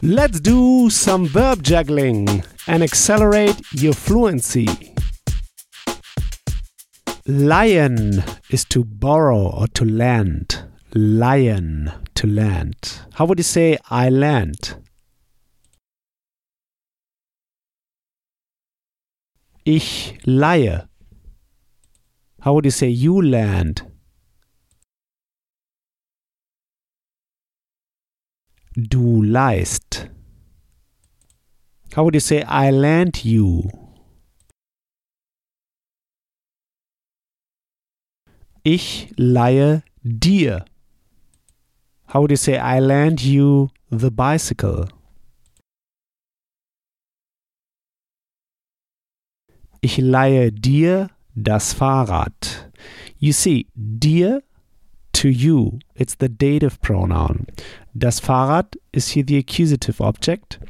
Let's do some verb juggling and accelerate your fluency. leihen is to borrow or to lend. leihen, to land. How would you say I land? Ich leihe. How would you say you land? Du leihst. How would you say I lend you? Ich leihe dir. How would you say I lend you the bicycle? Ich leihe dir das Fahrrad. You see, dir to you, it's the dative pronoun. Das Fahrrad is here the accusative object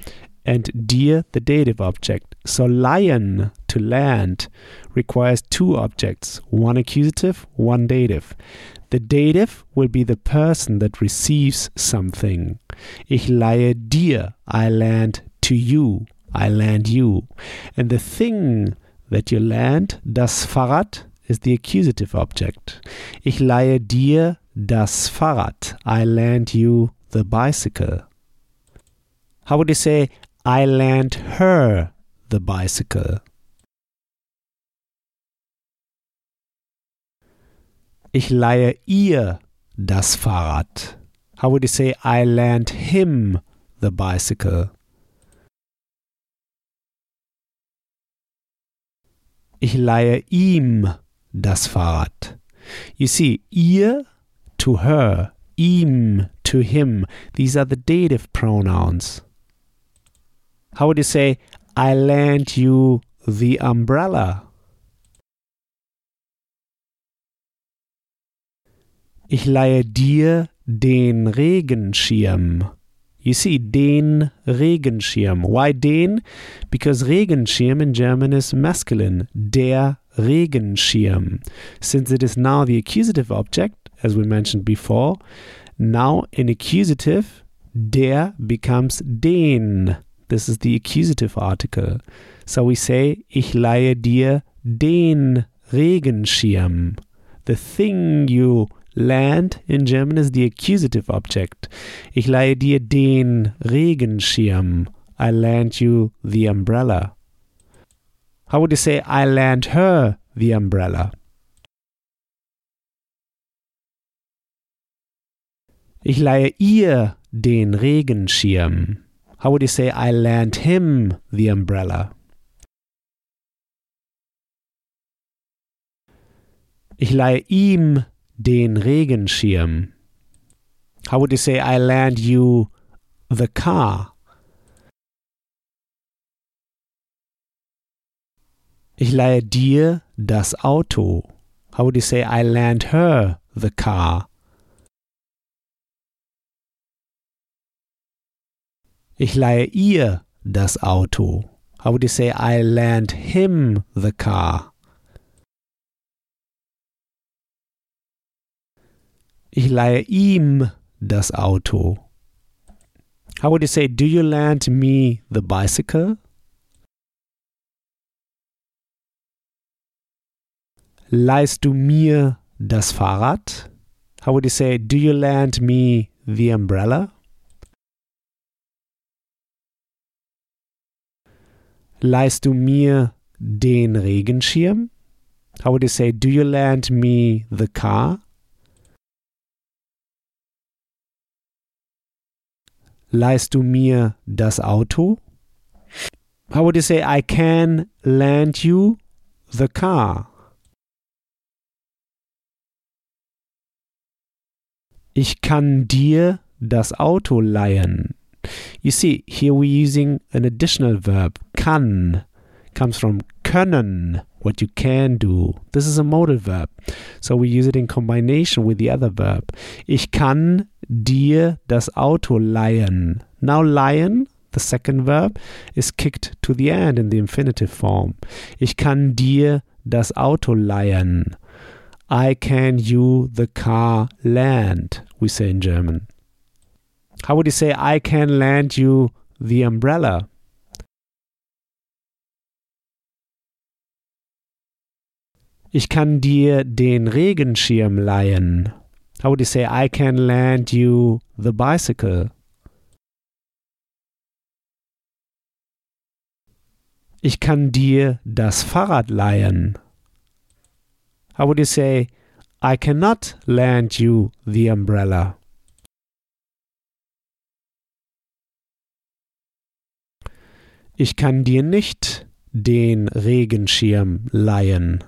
and dir the dative object. So leihen to land requires two objects, one accusative, one dative. The dative will be the person that receives something. Ich leihe dir, I lend to you, I land you. And the thing that you land, das Fahrrad, is the accusative object. Ich leihe dir das Fahrrad, I lend you the bicycle. How would you say, I lent her the bicycle? Ich leihe ihr das Fahrrad. How would you say I lent him the bicycle? Ich leihe ihm das Fahrrad. You see, ihr to her, ihm to him, these are the dative pronouns. How would you say, I lent you the umbrella? Ich leihe dir den Regenschirm. You see, den Regenschirm. Why den? Because Regenschirm in German is masculine. Der Regenschirm. Since it is now the accusative object, as we mentioned before, now in accusative, der becomes den. This is the accusative article. So we say, ich leihe dir den Regenschirm. The thing you Land in German is the accusative object. Ich leihe dir den Regenschirm. I lend you the umbrella. How would you say I lend her the umbrella? Ich leihe ihr den Regenschirm. How would you say I lend him the umbrella? Ich leihe ihm den Regenschirm. How would you say I lend you the car? Ich leihe dir das Auto. How would you say I lend her the car? Ich leihe ihr das Auto. How would you say I lend him the car? Ich leihe ihm das Auto. How would you say, do you lend me the bicycle? Leihst du mir das Fahrrad? How would you say, do you lend me the umbrella? Leihst du mir den Regenschirm? How would you say, do you lend me the car? leihst du mir das Auto? How would you say I can lend you the car? Ich kann dir das Auto leihen. You see, here we're using an additional verb. Kann comes from können, what you can do. This is a modal verb. So we use it in combination with the other verb. Ich kann dir das Auto leihen. Now leihen, the second verb, is kicked to the end in the infinitive form. Ich kann dir das Auto leihen. I can you the car lend, we say in German. How would you say, I can lend you the umbrella? Ich kann dir den Regenschirm leihen. How would you say, I can lend you the bicycle? Ich kann dir das Fahrrad leihen. How would you say, I cannot lend you the umbrella? Ich kann dir nicht den Regenschirm leihen.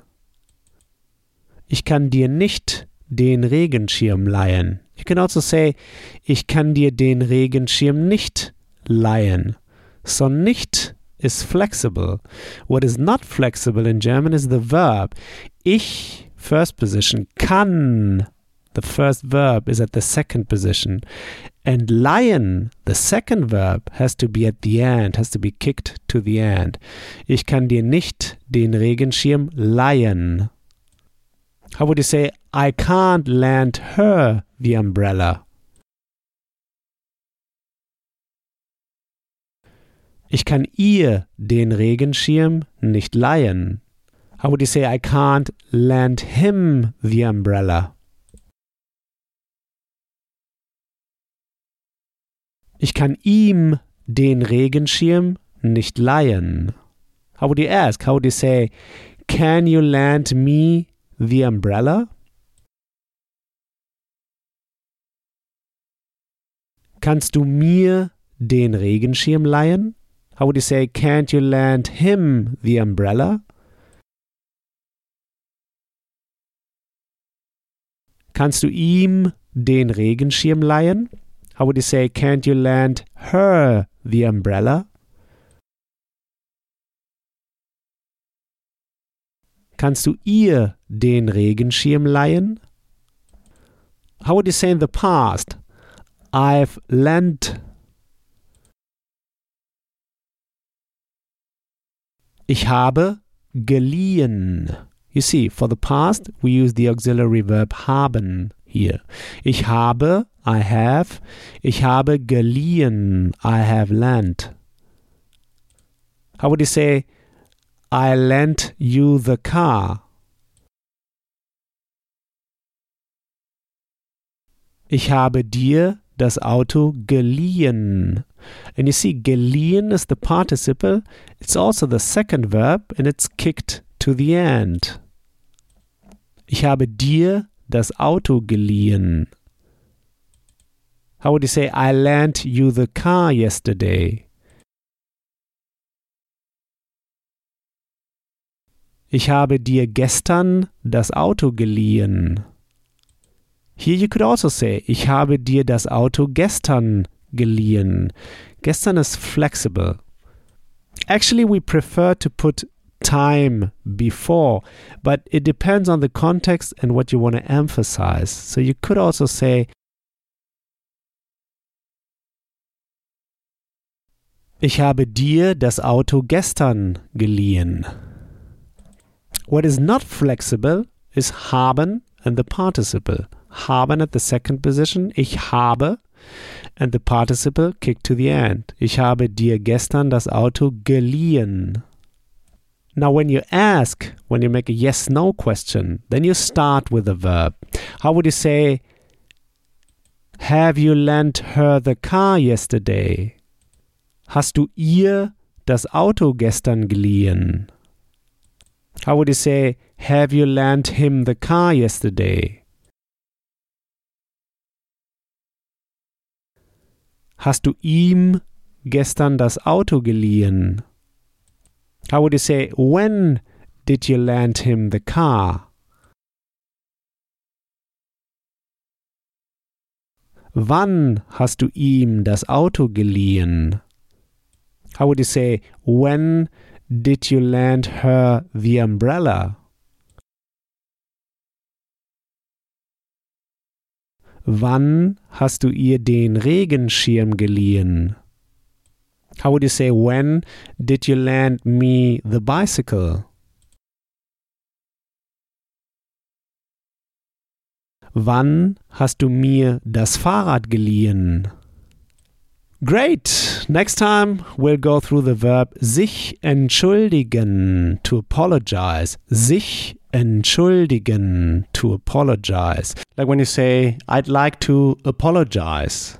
Ich kann dir nicht den Regenschirm leihen. You can also say, ich kann dir den Regenschirm nicht leihen. So nicht is flexible. What is not flexible in German is the verb. Ich, first position, kann. The first verb is at the second position. And leihen, the second verb, has to be at the end, has to be kicked to the end. Ich kann dir nicht den Regenschirm leihen. How would you say, I can't lend her the umbrella? Ich kann ihr den Regenschirm nicht leihen. How would you say, I can't lend him the umbrella? Ich kann ihm den Regenschirm nicht leihen. How would you ask? How would you say, Can you lend me the umbrella? Kannst du mir den Regenschirm leihen? How would you say, Can't you lend him the umbrella? Kannst du ihm den Regenschirm leihen? How would you say, Can't you lend her the umbrella? Kannst du ihr den Regenschirm leihen? How would you say in the past? I've lent. Ich habe geliehen. You see, for the past, we use the auxiliary verb haben here. Ich habe, I have. Ich habe geliehen, I have lent. How would you say, I lent you the car? Ich habe dir das Auto geliehen. And you see, geliehen is the participle. It's also the second verb and it's kicked to the end. Ich habe dir das Auto geliehen. How would you say, I lent you the car yesterday? Ich habe dir gestern das Auto geliehen. Here you could also say, ich habe dir das Auto gestern geliehen. Gestern is flexible. Actually, we prefer to put time before, but it depends on the context and what you want to emphasize. So you could also say, Ich habe dir das Auto gestern geliehen. What is not flexible is haben and the participle. Haben at the second position, ich habe, and the participle kicked to the end. Ich habe dir gestern das Auto geliehen. Now, when you ask, when you make a yes no question, then you start with the verb. How would you say, Have you lent her the car yesterday? Hast du ihr das Auto gestern geliehen? How would you say, Have you lent him the car yesterday? Hast du ihm gestern das Auto geliehen? How would you say, When did you lend him the car? Wann hast du ihm das Auto geliehen? How would you say, When did you lend her the umbrella? Wann hast du ihr den Regenschirm geliehen? How would you say, When did you lend me the bicycle? Wann hast du mir das Fahrrad geliehen? Great. Next time we'll go through the verb sich entschuldigen to apologize. Sich entschuldigen to apologize. Like when you say, I'd like to apologize.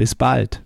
Bis bald.